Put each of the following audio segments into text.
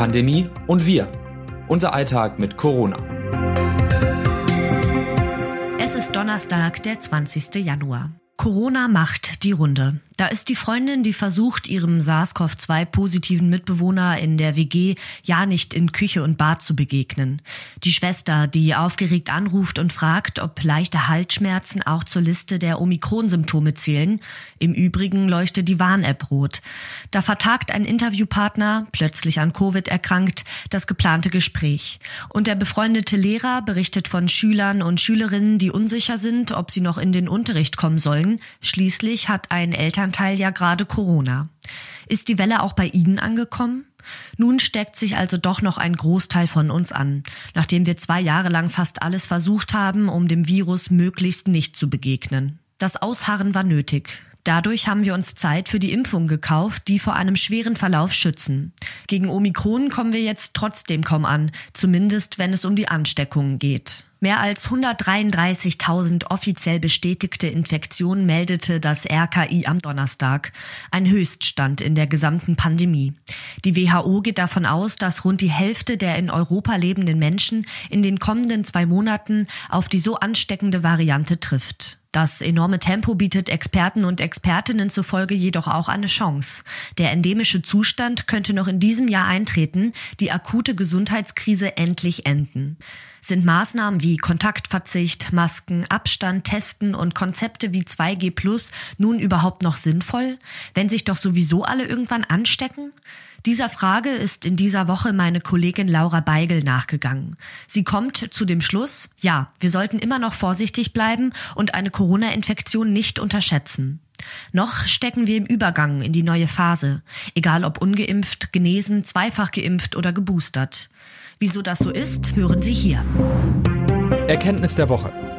Pandemie und wir. Unser Alltag mit Corona. Es ist Donnerstag, der 20. Januar. Corona macht die Runde. Da ist die Freundin, die versucht, ihrem SARS-CoV-2-positiven Mitbewohner in der WG ja nicht in Küche und Bad zu begegnen. Die Schwester, die aufgeregt anruft und fragt, ob leichte Halsschmerzen auch zur Liste der Omikron-Symptome zählen. Im Übrigen leuchtet die Warn-App rot. Da vertagt ein Interviewpartner, plötzlich an Covid erkrankt, das geplante Gespräch. Und der befreundete Lehrer berichtet von Schülern und Schülerinnen, die unsicher sind, ob sie noch in den Unterricht kommen sollen. Schließlich hat ein Eltern Elternteil ja gerade Corona. Ist die Welle auch bei Ihnen angekommen? Nun steckt sich also doch noch ein Großteil von uns an, nachdem wir zwei Jahre lang fast alles versucht haben, um dem Virus möglichst nicht zu begegnen. Das Ausharren war nötig. Dadurch haben wir uns Zeit für die Impfung gekauft, die vor einem schweren Verlauf schützen. Gegen Omikron kommen wir jetzt trotzdem kaum an, zumindest wenn es um die Ansteckungen geht. Mehr als 133.000 offiziell bestätigte Infektionen meldete das RKI am Donnerstag. Ein Höchststand in der gesamten Pandemie. Die WHO geht davon aus, dass rund die Hälfte der in Europa lebenden Menschen in den kommenden zwei Monaten auf die so ansteckende Variante trifft. Das enorme Tempo bietet Experten und Expertinnen zufolge jedoch auch eine Chance. Der endemische Zustand könnte noch in diesem Jahr eintreten, die akute Gesundheitskrise endlich enden. Sind Maßnahmen wie Kontaktverzicht, Masken, Abstand, Testen und Konzepte wie 2G Plus nun überhaupt noch sinnvoll, wenn sich doch sowieso alle irgendwann anstecken? Dieser Frage ist in dieser Woche meine Kollegin Laura Beigel nachgegangen. Sie kommt zu dem Schluss, ja, wir sollten immer noch vorsichtig bleiben und eine Corona-Infektion nicht unterschätzen. Noch stecken wir im Übergang in die neue Phase, egal ob ungeimpft, genesen, zweifach geimpft oder geboostert. Wieso das so ist, hören Sie hier. Erkenntnis der Woche.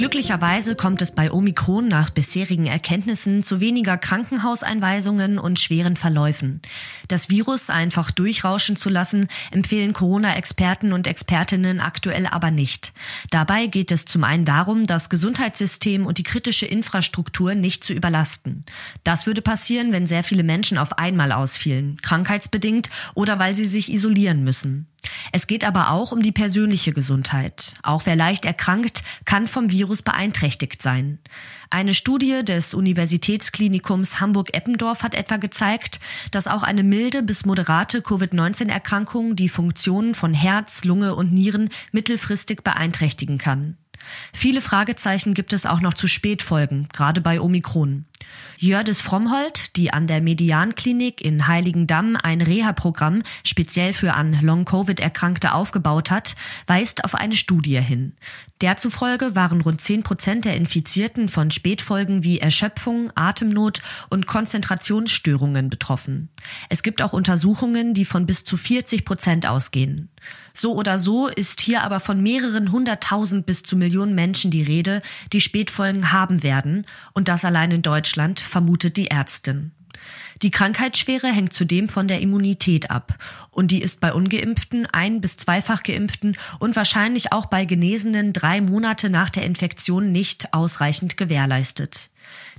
Glücklicherweise kommt es bei Omikron nach bisherigen Erkenntnissen zu weniger Krankenhauseinweisungen und schweren Verläufen. Das Virus einfach durchrauschen zu lassen, empfehlen Corona-Experten und Expertinnen aktuell aber nicht. Dabei geht es zum einen darum, das Gesundheitssystem und die kritische Infrastruktur nicht zu überlasten. Das würde passieren, wenn sehr viele Menschen auf einmal ausfielen, krankheitsbedingt oder weil sie sich isolieren müssen. Es geht aber auch um die persönliche Gesundheit. Auch wer leicht erkrankt, kann vom Virus beeinträchtigt sein. Eine Studie des Universitätsklinikums Hamburg-Eppendorf hat etwa gezeigt, dass auch eine milde bis moderate Covid-19-Erkrankung die Funktionen von Herz, Lunge und Nieren mittelfristig beeinträchtigen kann. Viele Fragezeichen gibt es auch noch zu Spätfolgen, gerade bei Omikron. Jördis Frommhold, die an der Medianklinik in Heiligendamm ein Reha-Programm speziell für an Long-Covid-Erkrankte aufgebaut hat, weist auf eine Studie hin. Der zufolge waren rund 10 Prozent der Infizierten von Spätfolgen wie Erschöpfung, Atemnot und Konzentrationsstörungen betroffen. Es gibt auch Untersuchungen, die von bis zu 40 Prozent ausgehen. So oder so ist hier aber von mehreren hunderttausend bis zu Millionen Menschen die Rede, die Spätfolgen haben werden und das allein in Deutschland, vermutet die Ärztin. Die Krankheitsschwere hängt zudem von der Immunität ab und die ist bei ungeimpften, ein- bis zweifach geimpften und wahrscheinlich auch bei Genesenen drei Monate nach der Infektion nicht ausreichend gewährleistet.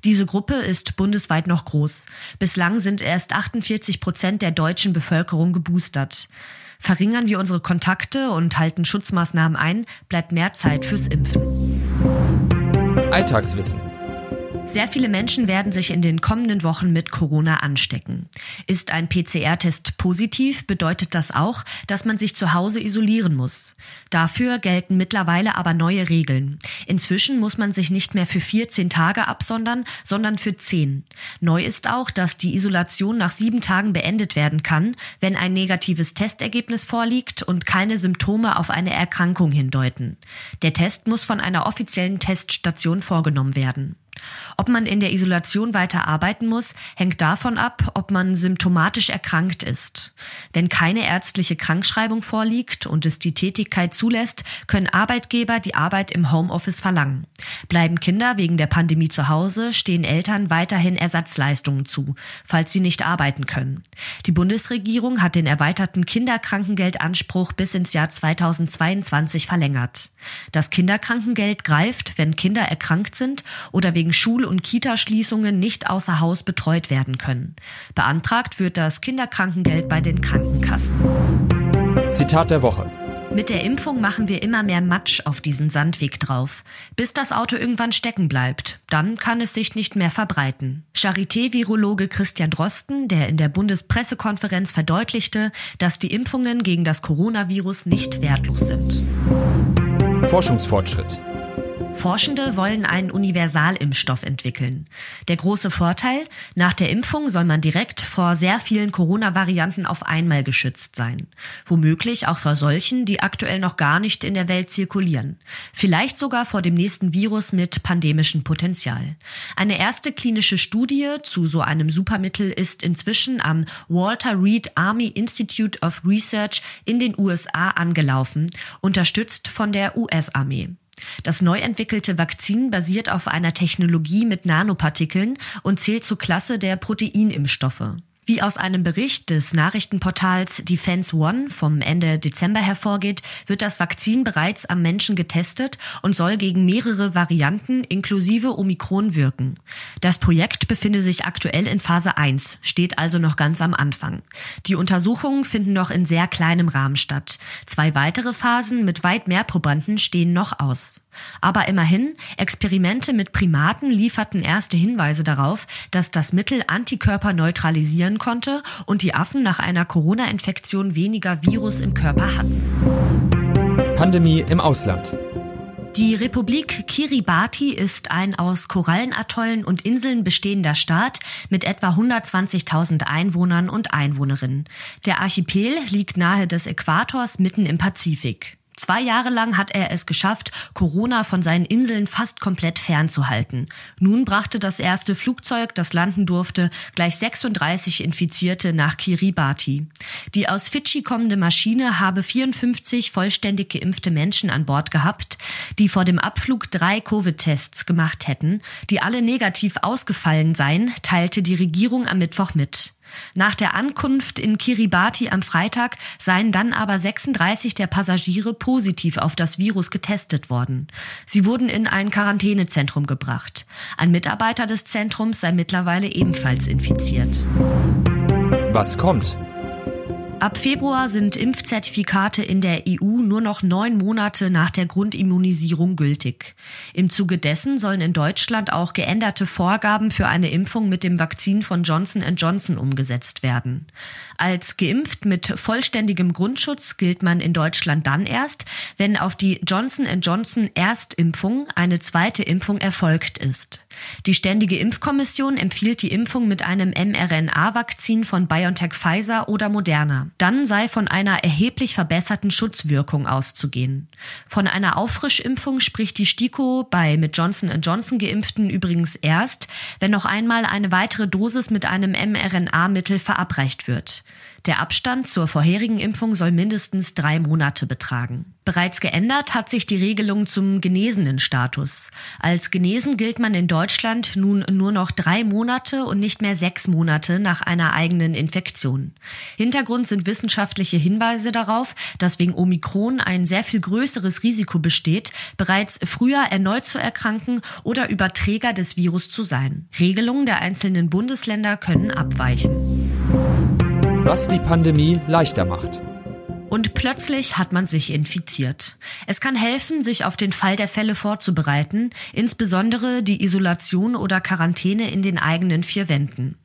Diese Gruppe ist bundesweit noch groß. Bislang sind erst 48 Prozent der deutschen Bevölkerung geboostert. Verringern wir unsere Kontakte und halten Schutzmaßnahmen ein, bleibt mehr Zeit fürs Impfen. Alltagswissen. Sehr viele Menschen werden sich in den kommenden Wochen mit Corona anstecken. Ist ein PCR-Test positiv, bedeutet das auch, dass man sich zu Hause isolieren muss. Dafür gelten mittlerweile aber neue Regeln. Inzwischen muss man sich nicht mehr für 14 Tage absondern, sondern für 10. Neu ist auch, dass die Isolation nach sieben Tagen beendet werden kann, wenn ein negatives Testergebnis vorliegt und keine Symptome auf eine Erkrankung hindeuten. Der Test muss von einer offiziellen Teststation vorgenommen werden. Ob man in der Isolation weiter arbeiten muss, hängt davon ab, ob man symptomatisch erkrankt ist. Wenn keine ärztliche Krankschreibung vorliegt und es die Tätigkeit zulässt, können Arbeitgeber die Arbeit im Homeoffice verlangen. Bleiben Kinder wegen der Pandemie zu Hause, stehen Eltern weiterhin Ersatzleistungen zu, falls sie nicht arbeiten können. Die Bundesregierung hat den erweiterten Kinderkrankengeldanspruch bis ins Jahr 2022 verlängert. Das Kinderkrankengeld greift, wenn Kinder erkrankt sind oder wegen Schul- und Kitaschließungen nicht außer Haus betreut werden können. Beantragt wird das Kinderkrankengeld bei den Krankenkassen. Zitat der Woche. Mit der Impfung machen wir immer mehr Matsch auf diesen Sandweg drauf, bis das Auto irgendwann stecken bleibt. Dann kann es sich nicht mehr verbreiten. Charité-Virologe Christian Drosten, der in der Bundespressekonferenz verdeutlichte, dass die Impfungen gegen das Coronavirus nicht wertlos sind. Forschungsfortschritt. Forschende wollen einen Universalimpfstoff entwickeln. Der große Vorteil, nach der Impfung soll man direkt vor sehr vielen Corona-Varianten auf einmal geschützt sein. Womöglich auch vor solchen, die aktuell noch gar nicht in der Welt zirkulieren. Vielleicht sogar vor dem nächsten Virus mit pandemischem Potenzial. Eine erste klinische Studie zu so einem Supermittel ist inzwischen am Walter Reed Army Institute of Research in den USA angelaufen, unterstützt von der US-Armee. Das neu entwickelte Vakzin basiert auf einer Technologie mit Nanopartikeln und zählt zur Klasse der Proteinimpfstoffe. Wie aus einem Bericht des Nachrichtenportals Defense One vom Ende Dezember hervorgeht, wird das Vakzin bereits am Menschen getestet und soll gegen mehrere Varianten inklusive Omikron wirken. Das Projekt befindet sich aktuell in Phase 1, steht also noch ganz am Anfang. Die Untersuchungen finden noch in sehr kleinem Rahmen statt. Zwei weitere Phasen mit weit mehr Probanden stehen noch aus. Aber immerhin, Experimente mit Primaten lieferten erste Hinweise darauf, dass das Mittel Antikörper neutralisieren konnte und die Affen nach einer Corona-Infektion weniger Virus im Körper hatten. Pandemie im Ausland. Die Republik Kiribati ist ein aus Korallenatollen und Inseln bestehender Staat mit etwa 120.000 Einwohnern und Einwohnerinnen. Der Archipel liegt nahe des Äquators mitten im Pazifik. Zwei Jahre lang hat er es geschafft, Corona von seinen Inseln fast komplett fernzuhalten. Nun brachte das erste Flugzeug, das landen durfte, gleich 36 Infizierte nach Kiribati. Die aus Fidschi kommende Maschine habe 54 vollständig geimpfte Menschen an Bord gehabt, die vor dem Abflug drei Covid-Tests gemacht hätten, die alle negativ ausgefallen seien, teilte die Regierung am Mittwoch mit. Nach der Ankunft in Kiribati am Freitag seien dann aber 36 der Passagiere positiv auf das Virus getestet worden. Sie wurden in ein Quarantänezentrum gebracht. Ein Mitarbeiter des Zentrums sei mittlerweile ebenfalls infiziert. Was kommt? Ab Februar sind Impfzertifikate in der EU nur noch neun Monate nach der Grundimmunisierung gültig. Im Zuge dessen sollen in Deutschland auch geänderte Vorgaben für eine Impfung mit dem Vakzin von Johnson Johnson umgesetzt werden. Als geimpft mit vollständigem Grundschutz gilt man in Deutschland dann erst, wenn auf die Johnson Johnson Erstimpfung eine zweite Impfung erfolgt ist. Die Ständige Impfkommission empfiehlt die Impfung mit einem mRNA-Vakzin von BioNTech Pfizer oder Moderna. Dann sei von einer erheblich verbesserten Schutzwirkung auszugehen. Von einer Auffrischimpfung spricht die STIKO bei mit Johnson Johnson geimpften übrigens erst, wenn noch einmal eine weitere Dosis mit einem mRNA-Mittel verabreicht wird. Der Abstand zur vorherigen Impfung soll mindestens drei Monate betragen. Bereits geändert hat sich die Regelung zum genesenen Status. Als genesen gilt man in Deutschland nun nur noch drei Monate und nicht mehr sechs Monate nach einer eigenen Infektion. Hintergrund sind wissenschaftliche Hinweise darauf, dass wegen Omikron ein sehr viel größeres Risiko besteht, bereits früher erneut zu erkranken oder Überträger des Virus zu sein. Regelungen der einzelnen Bundesländer können abweichen. Was die Pandemie leichter macht. Und plötzlich hat man sich infiziert. Es kann helfen, sich auf den Fall der Fälle vorzubereiten, insbesondere die Isolation oder Quarantäne in den eigenen vier Wänden.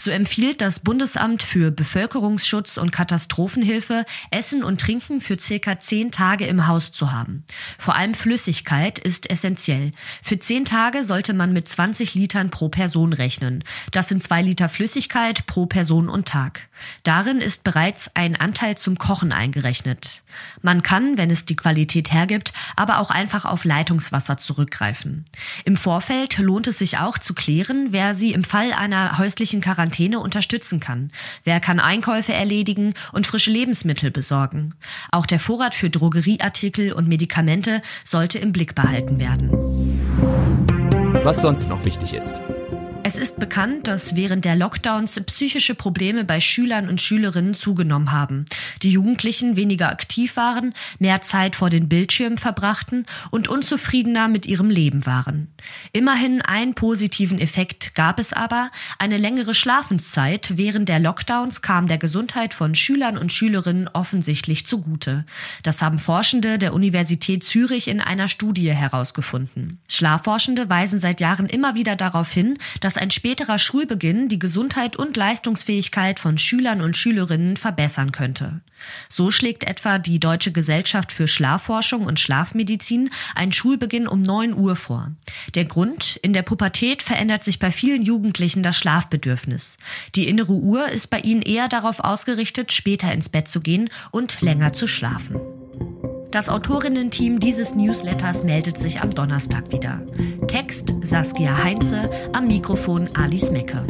So empfiehlt das Bundesamt für Bevölkerungsschutz und Katastrophenhilfe, Essen und Trinken für circa zehn Tage im Haus zu haben. Vor allem Flüssigkeit ist essentiell. Für zehn Tage sollte man mit 20 Litern pro Person rechnen. Das sind zwei Liter Flüssigkeit pro Person und Tag. Darin ist bereits ein Anteil zum Kochen eingerechnet. Man kann, wenn es die Qualität hergibt, aber auch einfach auf Leitungswasser zurückgreifen. Im Vorfeld lohnt es sich auch zu klären, wer sie im Fall einer häuslichen Quarantäne unterstützen kann. Wer kann Einkäufe erledigen und frische Lebensmittel besorgen. Auch der Vorrat für Drogerieartikel und Medikamente sollte im Blick behalten werden. Was sonst noch wichtig ist. Es ist bekannt, dass während der Lockdowns psychische Probleme bei Schülern und Schülerinnen zugenommen haben. Die Jugendlichen weniger aktiv waren, mehr Zeit vor den Bildschirmen verbrachten und unzufriedener mit ihrem Leben waren. Immerhin einen positiven Effekt gab es aber. Eine längere Schlafenszeit während der Lockdowns kam der Gesundheit von Schülern und Schülerinnen offensichtlich zugute. Das haben Forschende der Universität Zürich in einer Studie herausgefunden. Schlafforschende weisen seit Jahren immer wieder darauf hin, dass ein späterer Schulbeginn die Gesundheit und Leistungsfähigkeit von Schülern und Schülerinnen verbessern könnte. So schlägt etwa die Deutsche Gesellschaft für Schlafforschung und Schlafmedizin einen Schulbeginn um 9 Uhr vor. Der Grund, in der Pubertät verändert sich bei vielen Jugendlichen das Schlafbedürfnis. Die innere Uhr ist bei ihnen eher darauf ausgerichtet, später ins Bett zu gehen und länger zu schlafen. Das Autorinnen-Team dieses Newsletters meldet sich am Donnerstag wieder. Text Saskia Heinze, am Mikrofon Alice Mecke.